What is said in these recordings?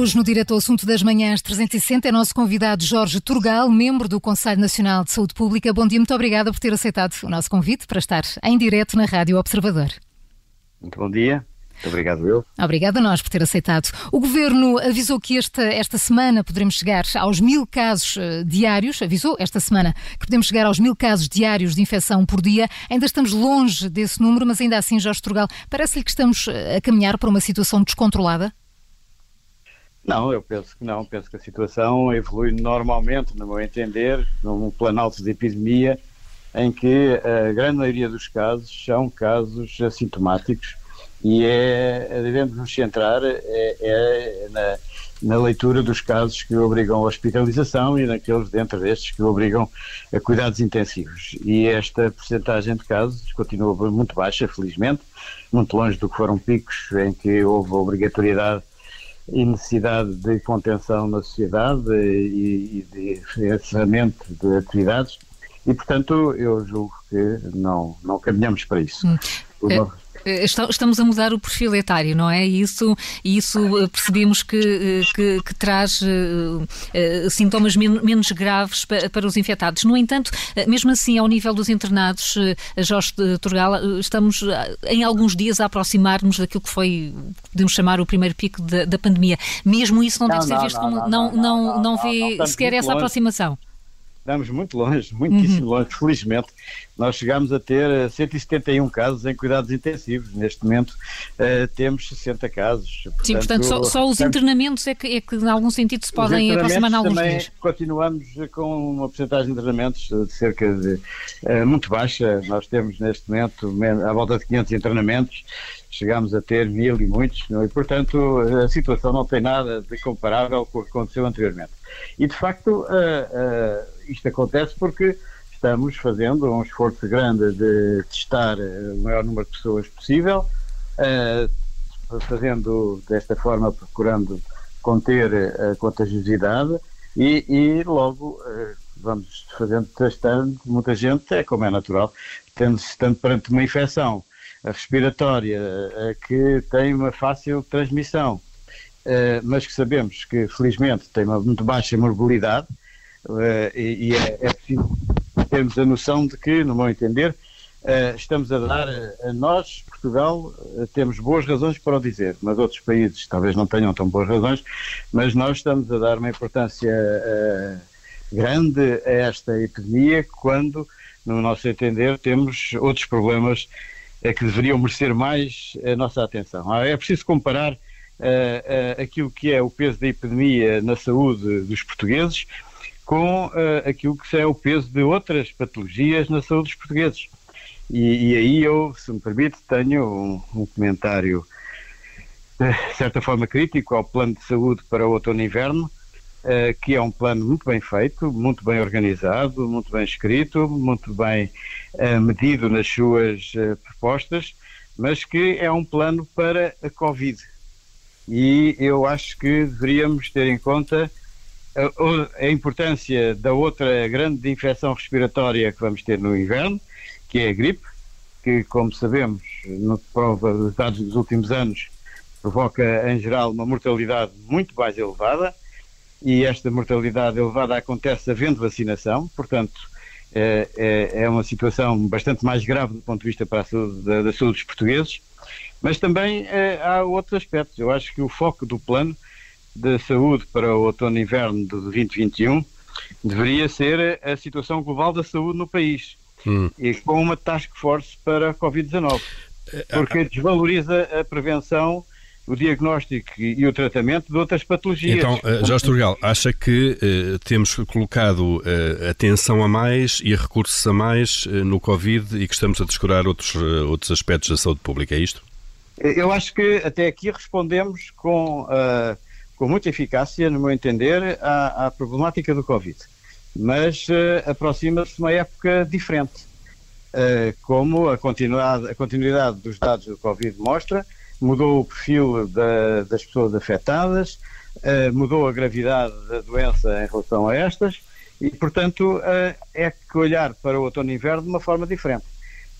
Hoje, no Direto ao Assunto das Manhãs 360, é nosso convidado Jorge Turgal, membro do Conselho Nacional de Saúde Pública. Bom dia, muito obrigada por ter aceitado o nosso convite para estar em direto na Rádio Observador. Muito bom dia. Muito obrigado, eu. Obrigada a nós por ter aceitado. O Governo avisou que esta, esta semana poderemos chegar aos mil casos uh, diários, avisou esta semana que podemos chegar aos mil casos diários de infecção por dia. Ainda estamos longe desse número, mas ainda assim, Jorge Turgal, parece-lhe que estamos eh, a caminhar para uma situação descontrolada? Não, eu penso que não. Penso que a situação evolui normalmente, no meu entender, num planalto de epidemia em que a grande maioria dos casos são casos assintomáticos e é, devemos nos centrar é, é na, na, leitura dos casos que obrigam a hospitalização e naqueles dentro destes que obrigam a cuidados intensivos. E esta percentagem de casos continua muito baixa, felizmente, muito longe do que foram picos em que houve obrigatoriedade e necessidade de contenção na sociedade e, e de encerramento de atividades e, portanto, eu julgo que não, não caminhamos para isso. Hum. Estamos a mudar o perfil etário, não é? E isso, isso eh, percebemos que, eh, que, que traz uh, sintomas men menos graves para, para, os infectados. No entanto, mesmo assim, ao nível dos internados, Jorge Turgal, estamos em alguns dias a aproximar-nos daquilo que foi, podemos chamar, o primeiro pico da, da pandemia. Mesmo isso não, não deve ser visto como. Não, não, não, vê sequer essa aproximação estamos muito longe, muitíssimo uhum. longe, felizmente. Nós chegámos a ter 171 eh, casos em cuidados intensivos. Neste momento uh, temos 60 casos. Portanto, Sim, portanto, só, só os internamentos é que, é que, em algum sentido, se podem aproximar em alguns também dias. Continuamos com uma porcentagem de internamentos de cerca de uh, muito baixa. Nós temos neste momento à volta de 500 internamentos. Chegámos a ter mil e muitos? É? e portanto a situação não tem nada de comparável com o que aconteceu anteriormente. E de facto, uh, uh, isto acontece porque estamos fazendo um esforço grande de testar o maior número de pessoas possível, uh, fazendo desta forma, procurando conter a contagiosidade e, e logo vamos fazendo, testando. Muita gente, é como é natural, tendo, estando perante uma infecção respiratória que tem uma fácil transmissão eh, mas que sabemos que felizmente tem uma muito baixa morbilidade e, e é, é, preciso termos a noção de que, no meu entender, uh, estamos a dar a nós, Portugal, temos boas razões para o dizer, mas outros países talvez não tenham tão boas razões, mas nós estamos a dar uma importância grande a esta epidemia quando, no nosso entender, temos outros problemas que deveriam merecer mais a nossa atenção. Ah, é preciso comparar aquilo que é o peso da epidemia na saúde dos portugueses com uh, aquilo que é o peso de outras patologias na saúde dos portugueses. E, e aí eu, se me permite, tenho um, um comentário de certa forma crítico ao plano de saúde para o outono e inverno, Uh, que é um plano muito bem feito, muito bem organizado, muito bem escrito, muito bem uh, medido nas suas propostas, mas que é um plano para a Covid e eu acho que deveríamos ter em conta a, importância da outra grande infecção respiratória que vamos ter no inverno, que é a gripe, que, como sabemos, no prova dos dados dos últimos anos, provoca, em geral, uma mortalidade muito mais elevada, e esta mortalidade elevada acontece havendo vacinação, portanto, é, é, é uma situação bastante mais grave do ponto de vista para a saúde, da, da saúde dos portugueses, mas também eh, há outros aspectos. Eu acho que o foco do plano de saúde para o outono e inverno de 2021 deveria ser a situação global da saúde no país hum. e com uma task force para a Covid-19, eh, porque desvaloriza a prevenção o diagnóstico e o tratamento de outras patologias. Então, uh, Jorge Turgal, acha que uh, temos colocado uh, atenção a mais e recursos a mais no Covid e que estamos a descurar outros, outros aspectos da saúde pública, é isto? Eu acho que até aqui respondemos com, uh, com muita eficácia, no meu entender, à, à problemática do Covid. Mas uh, aproxima-se uma época diferente. Uh, como a continuidade, a continuidade dos dados do Covid mostra, mudou o perfil da, das pessoas afetadas, mudou a gravidade da doença em relação a estas, e, portanto, é que olhar para o outono e inverno de uma forma diferente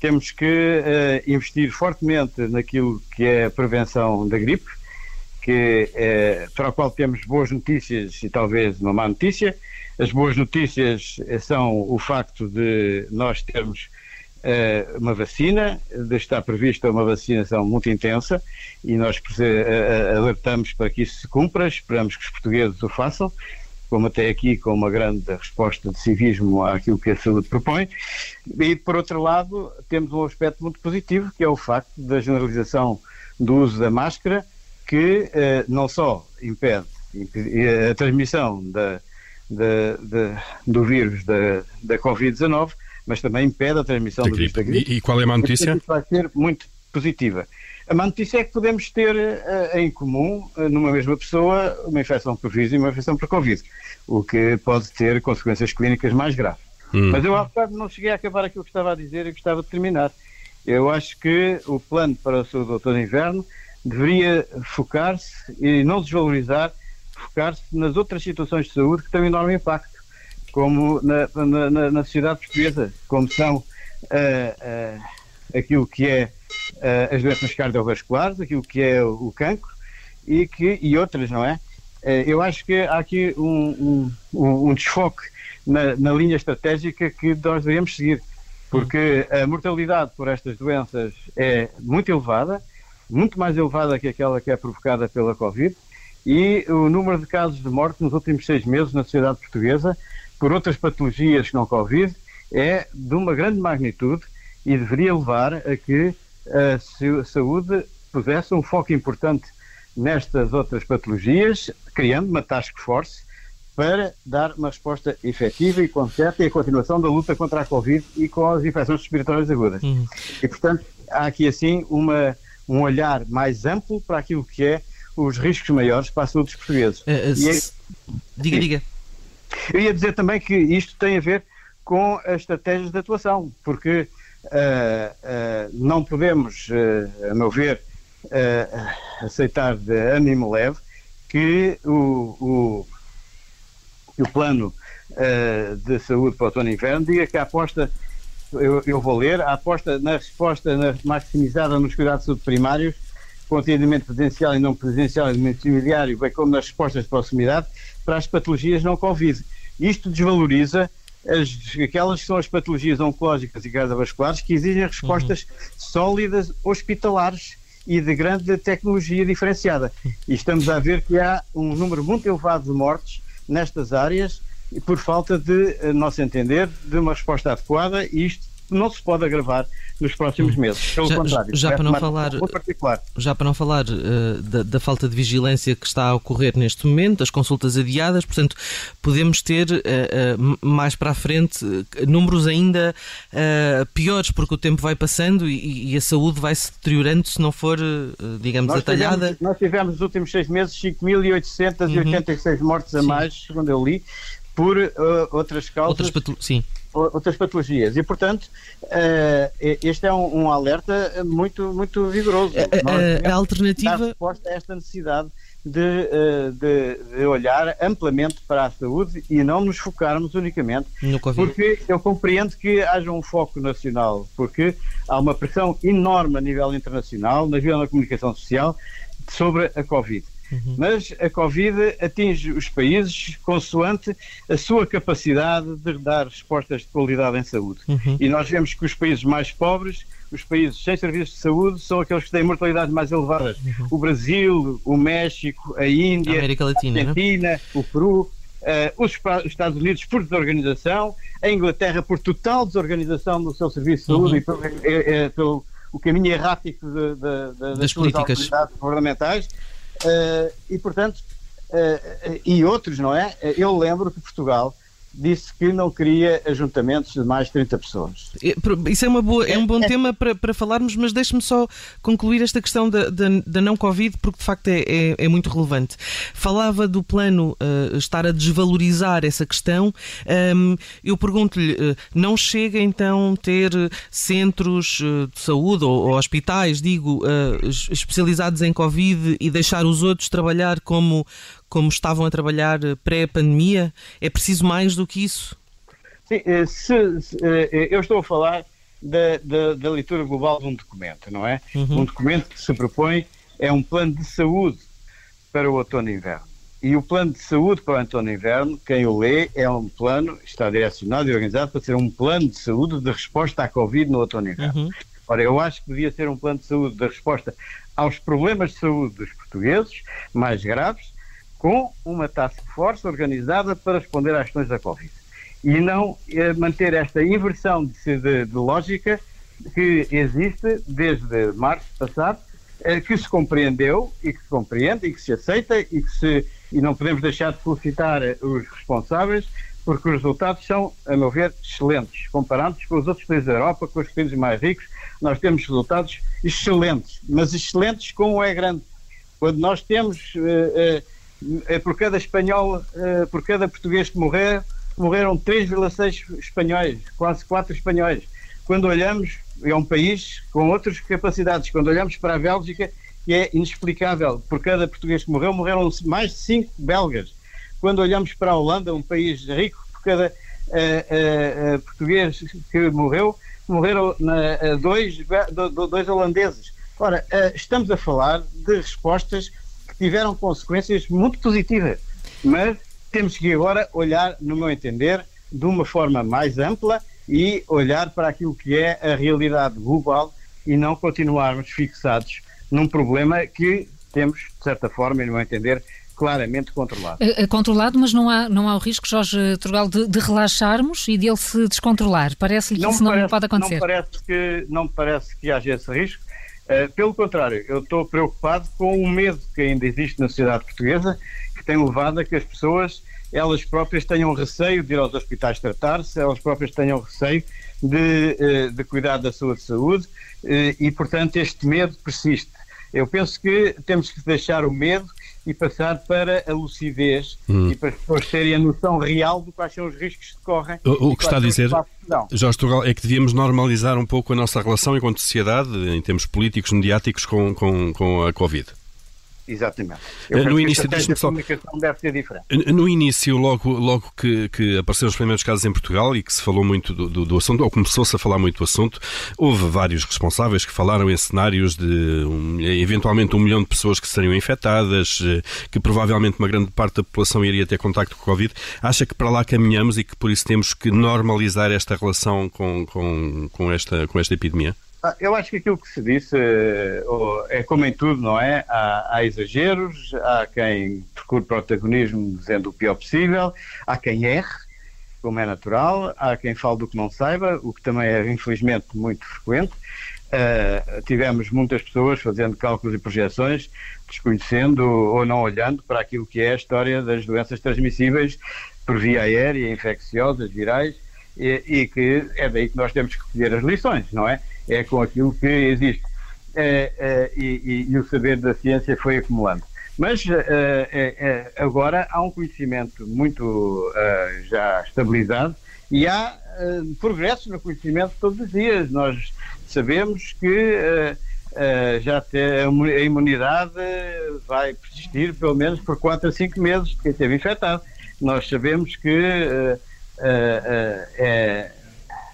temos que uh, investir fortemente naquilo que é a prevenção da gripe, que, eh, para o qual temos boas notícias e talvez uma má notícia. As boas notícias são o facto de nós termos uh, uma vacina, de estar prevista uma vacinação muito intensa e nós alertamos para que isso se cumpra, esperamos que os portugueses o façam, como até aqui com uma grande resposta de civismo àquilo que a saúde propõe. E, por outro lado, temos um aspecto muito positivo, que é o facto da generalização do uso da máscara, que uh, não só impede a transmissão da, da, da, do vírus da, da Covid-19, mas também impede a transmissão da do vírus da gripe. E, e qual é a má notícia? Vai ser muito positiva. A má notícia é que podemos ter uh, em comum, uh, numa mesma pessoa, uma infecção por vírus e uma infecção por Covid, o que pode ter consequências clínicas mais graves. Hum. Mas eu, há bocado, não cheguei a acabar aquilo que estava a dizer e gostava de terminar. Eu acho que o plano para o seu doutor de inverno deveria focar-se e não desvalorizar, focar-se nas outras situações de saúde que têm um enorme impacto, como na, na, na sociedade portuguesa, como são uh, uh, aquilo que é uh, as doenças cardiovasculares, aquilo que é o, o cancro e, que, e outras, não é? eu acho que há aqui um, um, um desfoque na, na linha estratégica que nós devemos seguir, porque a mortalidade por estas doenças é muito elevada, muito mais elevada que aquela que é provocada pela Covid, e o número de casos de morte nos últimos seis meses na sociedade portuguesa por outras patologias que não Covid é de uma grande magnitude e deveria levar a que a saúde pusesse um foco importante nestas outras patologias, criando uma task force para dar uma resposta efetiva e concreta e a continuação da luta contra a Covid e com as infecções respiratórias agudas. Uhum. E, portanto, há aqui, assim, uma, um olhar mais amplo para aquilo que é os riscos maiores para a saúde dos portugueses. Uh, uh, é... Diga, diga. Eu ia dizer também que isto tem a ver com as estratégias de atuação, porque uh, não podemos, a meu ver, aceitar de ânimo leve que o, o, o plano de saúde para o outono e inverno diga que a aposta eu, eu, vou ler, a aposta na resposta na, maximizada nos cuidados de saúde primários, com atendimento presencial e não presencial e domiciliário, bem como nas respostas de proximidade, para as patologias não Covid. Isto desvaloriza as, aquelas que são as patologias oncológicas e cardiovasculares que exigem respostas uhum. sólidas hospitalares e de grande tecnologia diferenciada. E estamos a ver que há um número muito elevado de mortes nestas áreas por falta de, a nosso entender, de uma resposta adequada e isto não se pode agravar nos próximos hum. meses. Pelo já, contrário, já, para não falar, já para não falar uh, da, da, falta de vigilância que está a ocorrer neste momento, as consultas adiadas, portanto, podemos ter uh, uh, mais para a frente números ainda piores, porque o tempo vai passando e, e a saúde vai se deteriorando se não for, digamos, nós atalhada. Tivemos, nós tivemos nos últimos seis meses 5.886 uhum. mortes a Sim. mais, segundo eu li, por outras causas. Outras sim outras patologias. E, portanto, uh, este é um, alerta muito, muito vigoroso. A, a, a alternativa. Dar resposta a esta necessidade de, uh, de, de, olhar amplamente para a saúde e não nos focarmos unicamente. No COVID. Porque eu compreendo que haja um foco nacional, porque há uma pressão enorme a nível internacional, na nível da comunicação social, sobre a Covid. Uhum. Mas a Covid atinge os países consoante a sua capacidade de dar respostas de qualidade em saúde. Uhum. E nós vemos que os países mais pobres, os países sem serviços de saúde, são aqueles que têm mortalidades mais elevadas. Uhum. O Brasil, o México, a Índia, a, Latina, a é? Argentina, né? o Peru. Uh, os Estados Unidos por desorganização, a Inglaterra por total desorganização do seu serviço de saúde uhum. e pelo, é, é, pelo o caminho errático de, de, de, das, das políticas governamentais. Uh, e, portanto, uh, e outros, não é? Eu lembro que Portugal disse que não queria ajuntamentos de mais de 30 pessoas. Isso é, uma boa, é um bom é, tema para, para falarmos, mas deixe-me só concluir esta questão da, da, da não-Covid, porque de facto é, é, é, muito relevante. Falava do plano uh, estar a desvalorizar essa questão. Um, eu pergunto-lhe, uh, não chega então ter centros uh, de saúde ou, ou hospitais, digo, especializados em Covid e deixar os outros trabalhar como como estavam a trabalhar pré-pandemia? É preciso mais do que isso? Sim, eh, se, se, eh, eu estou a falar da, da, da, leitura global de um documento, não é? Uhum. Um documento que se propõe é um plano de saúde para o outono e inverno. E o plano de saúde para o outono e inverno, quem o lê, é um plano, está direcionado e organizado para ser um plano de saúde de resposta à Covid no outono e inverno. Uhum. Ora, eu acho que devia ser um plano de saúde de resposta aos problemas de saúde dos portugueses mais graves, com uma task force organizada para responder às questões da Covid. E não eh, manter esta inversão de, de, de, lógica que existe desde março passado, eh, que se compreendeu e que se compreende e que se aceita e que se e não podemos deixar de felicitar eh, os responsáveis porque os resultados são, a meu ver, excelentes. Comparados com os outros países da Europa, com os países mais ricos, nós temos resultados excelentes, mas excelentes como é grande. Quando nós temos, uh, uh, por cada espanhol, uh, por cada português que morrer, morreram 3,6 espanhóis, quase 4 espanhóis. Quando olhamos, é um país com outras capacidades, quando olhamos para a Bélgica, é inexplicável, por cada português que morreu, morreram mais de 5 belgas quando olhamos para a Holanda, um país rico, por cada uh, uh, português que morreu, morreram na, dois, dois holandeses. Ora, estamos a falar de respostas que tiveram consequências muito positivas, mas temos que agora olhar, no meu entender, de uma forma mais ampla e olhar para aquilo que é a realidade global e não continuarmos fixados num problema que temos, de certa forma, no meu entender, claramente controlado. É, controlado, mas não há, não há o risco, Jorge Trugal, de, de relaxarmos e dele se descontrolar. Parece-lhe que não isso parece, não pode acontecer. Não parece que, não parece que haja esse risco. Uh, pelo contrário, eu estou preocupado com o medo que ainda existe na sociedade portuguesa, que tem levado a que as pessoas, elas próprias, tenham receio de ir aos hospitais tratar-se, elas próprias tenham receio de, uh, de cuidar da sua saúde uh, e, portanto, este medo persiste. Eu penso que temos que deixar o medo e passar para a lucidez hum. e para as pessoas terem a noção real de quais são os riscos que correm. O, o que está a dizer, Jorge Turgal, é que devíamos normalizar um pouco a nossa relação enquanto sociedade, em termos políticos, mediáticos, com, com, com a Covid. Exatamente. Eu no início, que a comunicação deve ser diferente. No início, logo, logo que, que apareceram os primeiros casos em Portugal e que se falou muito do, do, do assunto, ou começou-se a falar muito do assunto, houve vários responsáveis que falaram em cenários de um, eventualmente um milhão de pessoas que seriam infectadas, eh, que provavelmente uma grande parte da população iria ter contacto com o Covid. Acha que para lá caminhamos e que por isso temos que normalizar esta relação com, com, com, esta, com esta epidemia? Ah, eu acho que aquilo que se disse eh, é como em tudo, não é? Há, há, exageros, há quem procure protagonismo dizendo o pior possível, há quem erre, como é natural, há quem fale do que não saiba, o que também é infelizmente muito frequente. Uh, tivemos muitas pessoas fazendo cálculos e projeções, desconhecendo ou não olhando para aquilo que é a história das doenças transmissíveis por via aérea, infecciosas, virais, e, e que é daí que nós temos que colher as lições, não é? é com aquilo que existe. É, é, e, e, o saber da ciência foi acumulando. Mas é, agora há um conhecimento muito já estabilizado e há progresso no conhecimento todos os dias. Nós sabemos que já a imunidade vai persistir pelo menos por 4 a 5 meses de quem esteve infectado. Nós sabemos que é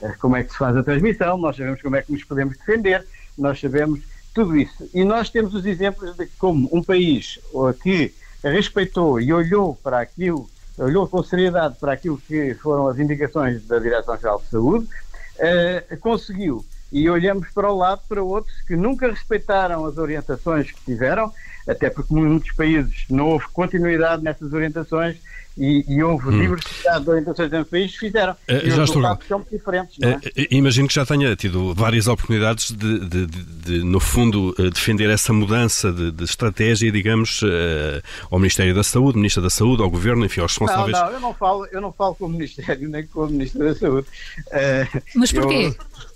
eh, como é que se faz a transmissão, nós sabemos como é que nos podemos defender, nós sabemos tudo isso. E nós temos os exemplos de como um país que respeitou e olhou para aquilo, olhou com seriedade para aquilo que foram as indicações da Direção-Geral de Saúde, eh, conseguiu. E olhamos para o lado para outros que nunca respeitaram as orientações que tiveram, até porque muitos países não houve continuidade nessas orientações e, e houve hum. diversidade de orientações no país, fizeram. Uh, e já estou são diferentes. Não é? Uh, imagino que já tenha tido várias oportunidades de, de, de, de no fundo, defender essa mudança de, estratégia, digamos, uh, ao Ministério da Saúde, Ministro da Saúde, ao Governo, enfim, aos responsáveis. Não, não, eu não falo, eu não falo com o Ministério nem com o Ministro da Saúde. Mas porquê? Eu,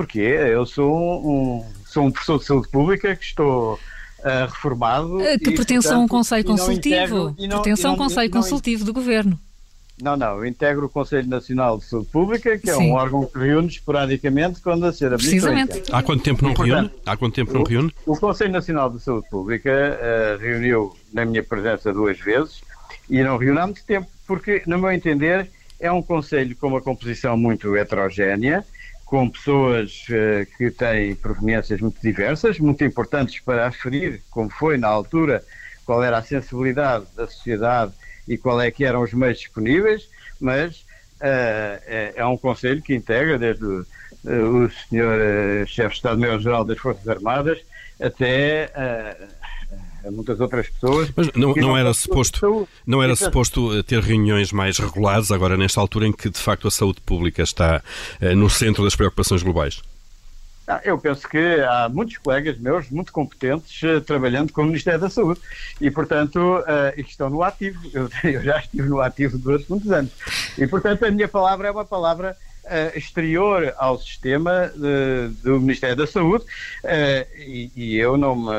porque eu sou um, sou um professor de saúde pública que estou uh, reformado. Que pertence a um Conselho Consultivo. pertence a um Conselho Consultivo do Governo. Não, não, eu integro o Conselho Nacional de Saúde Pública, que é Sim. um órgão que reúne esporadicamente quando a ser Precisamente. Há quanto tempo não reúne? Há quanto tempo não reúne? O, o Conselho Nacional de Saúde Pública uh, reuniu na minha presença duas vezes e não reúne há muito tempo, porque, no meu entender, é um Conselho com uma composição muito heterogénea, com pessoas uh, que têm proveniências muito diversas, muito importantes para aferir, como foi na altura, qual era a sensibilidade da sociedade e qual é que eram os meios disponíveis, mas é, é, um conselho que integra desde o, o senhor chefe de Estado-Maior-Geral das Forças Armadas até a muitas outras pessoas. Mas não, não, não era suposto, não era suposto ter reuniões mais regulares agora nesta altura em que de facto a saúde pública está no centro das preocupações globais? Ah, eu penso que há muitos colegas meus muito competentes uh, trabalhando com o Ministério da Saúde e, portanto, uh, estão no ativo. Eu, eu, já estive no ativo durante muitos anos. E, portanto, a minha palavra é uma palavra uh, exterior ao sistema do Ministério da Saúde e, e, eu não me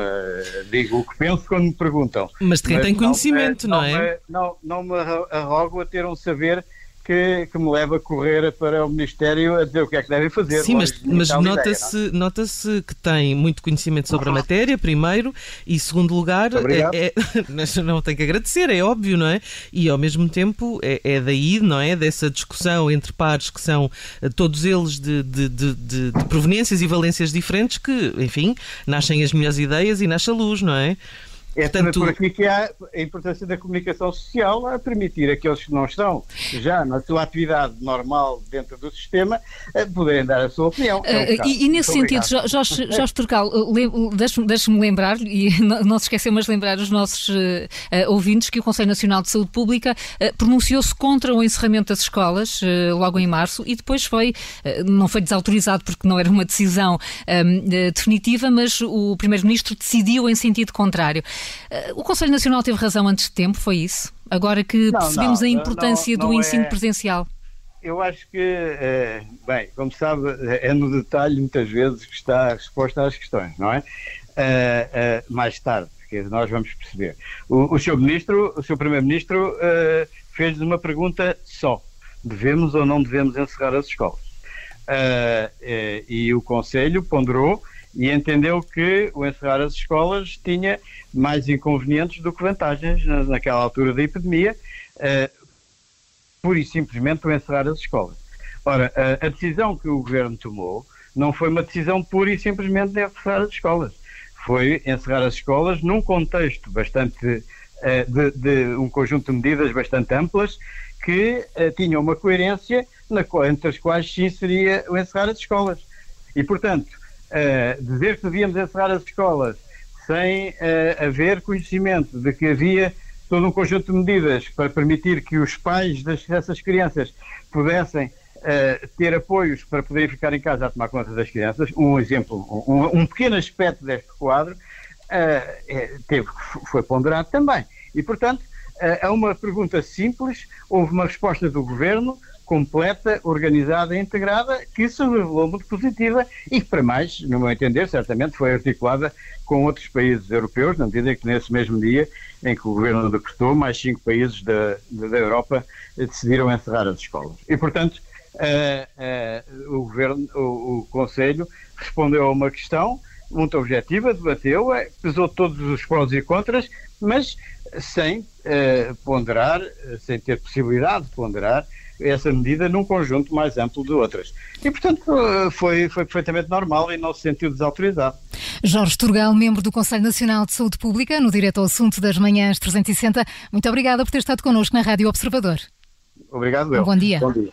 digo o que penso quando me perguntam. Mas quem tem conhecimento, não, não, é? Não, não, não me arrogo a ter um saber que, que, me leva a correr para o Ministério a dizer o que é que devem fazer. Sim, mas, mas nota-se é? nota que tem muito conhecimento sobre a matéria, primeiro, e segundo lugar, é, é, não tem que agradecer, é óbvio, não é? E ao mesmo tempo é, é daí, não é? Dessa discussão entre pares que são eh, todos eles de, de, de, de, de proveniências e valências diferentes que, enfim, nascem as melhores ideias e nasce a luz, não é? É Portanto, por aqui que há a importância da comunicação social a permitir aqueles que não estão já na sua atividade normal dentro do sistema a poderem dar a sua opinião. É uh, e, e, nesse Muito sentido. Jorge, Jorge Turcal, deixe-me lembrar, e não se esqueceu, mas lembrar os nossos uh, ouvintes que o Conselho Nacional de Saúde Pública uh, pronunciou-se contra o encerramento das escolas logo em março e depois foi, não foi desautorizado porque não era uma decisão definitiva, mas o Primeiro-Ministro decidiu em sentido contrário. Eh, o Conselho Nacional teve razão antes de tempo, foi isso? Agora que não, percebemos não, a importância não, do ensino é... presencial. Eu acho que, é, bem, como sabe, é no detalhe muitas vezes que está a resposta às questões, não é? é, é mais tarde, que nós vamos perceber. O, o seu ministro, o seu primeiro-ministro fez uma pergunta só: devemos ou não devemos encerrar as escolas? e o Conselho ponderou e entendeu que o encerrar as escolas tinha mais inconvenientes do que vantagens naquela altura da epidemia, uh, pura e simplesmente o encerrar as escolas. Ora, a, decisão que o governo tomou não foi uma decisão pura e simplesmente de encerrar as escolas. Foi encerrar as escolas num contexto bastante, uh, de, de, um conjunto de medidas bastante amplas que uh, tinham uma coerência na, entre as quais se inseria o encerrar as escolas. E, portanto, uh, dizer que devíamos encerrar as escolas sem uh, haver conhecimento de que havia todo um conjunto de medidas para permitir que os pais dessas crianças pudessem uh, ter apoios para poderem ficar em casa a tomar conta das crianças. Um exemplo, um, um pequeno aspecto deste quadro teve, foi ponderado também. E, portanto, é uma pergunta simples, houve uma resposta do Governo, completa, organizada e integrada, que se revelou muito positiva e que, para mais, no meu entender, certamente foi articulada com outros países europeus, na medida que nesse mesmo dia em que o governo decretou, mais cinco países da, da Europa decidiram encerrar as escolas. E, portanto, uh, uh, o, governo, o, o Conselho respondeu a uma questão muito objetiva, debateu, pesou todos os prós e contras, mas sem uh, ponderar, sem ter possibilidade de ponderar essa medida num conjunto mais amplo de outras. E, portanto, foi, foi perfeitamente normal e não se sentiu desautorizado. Jorge Turgal, membro do Conselho Nacional de Saúde Pública, no direto ao assunto das manhãs 360, muito obrigada por ter estado connosco na Rádio Observador. Obrigado, eu. Um bom dia. Bom dia.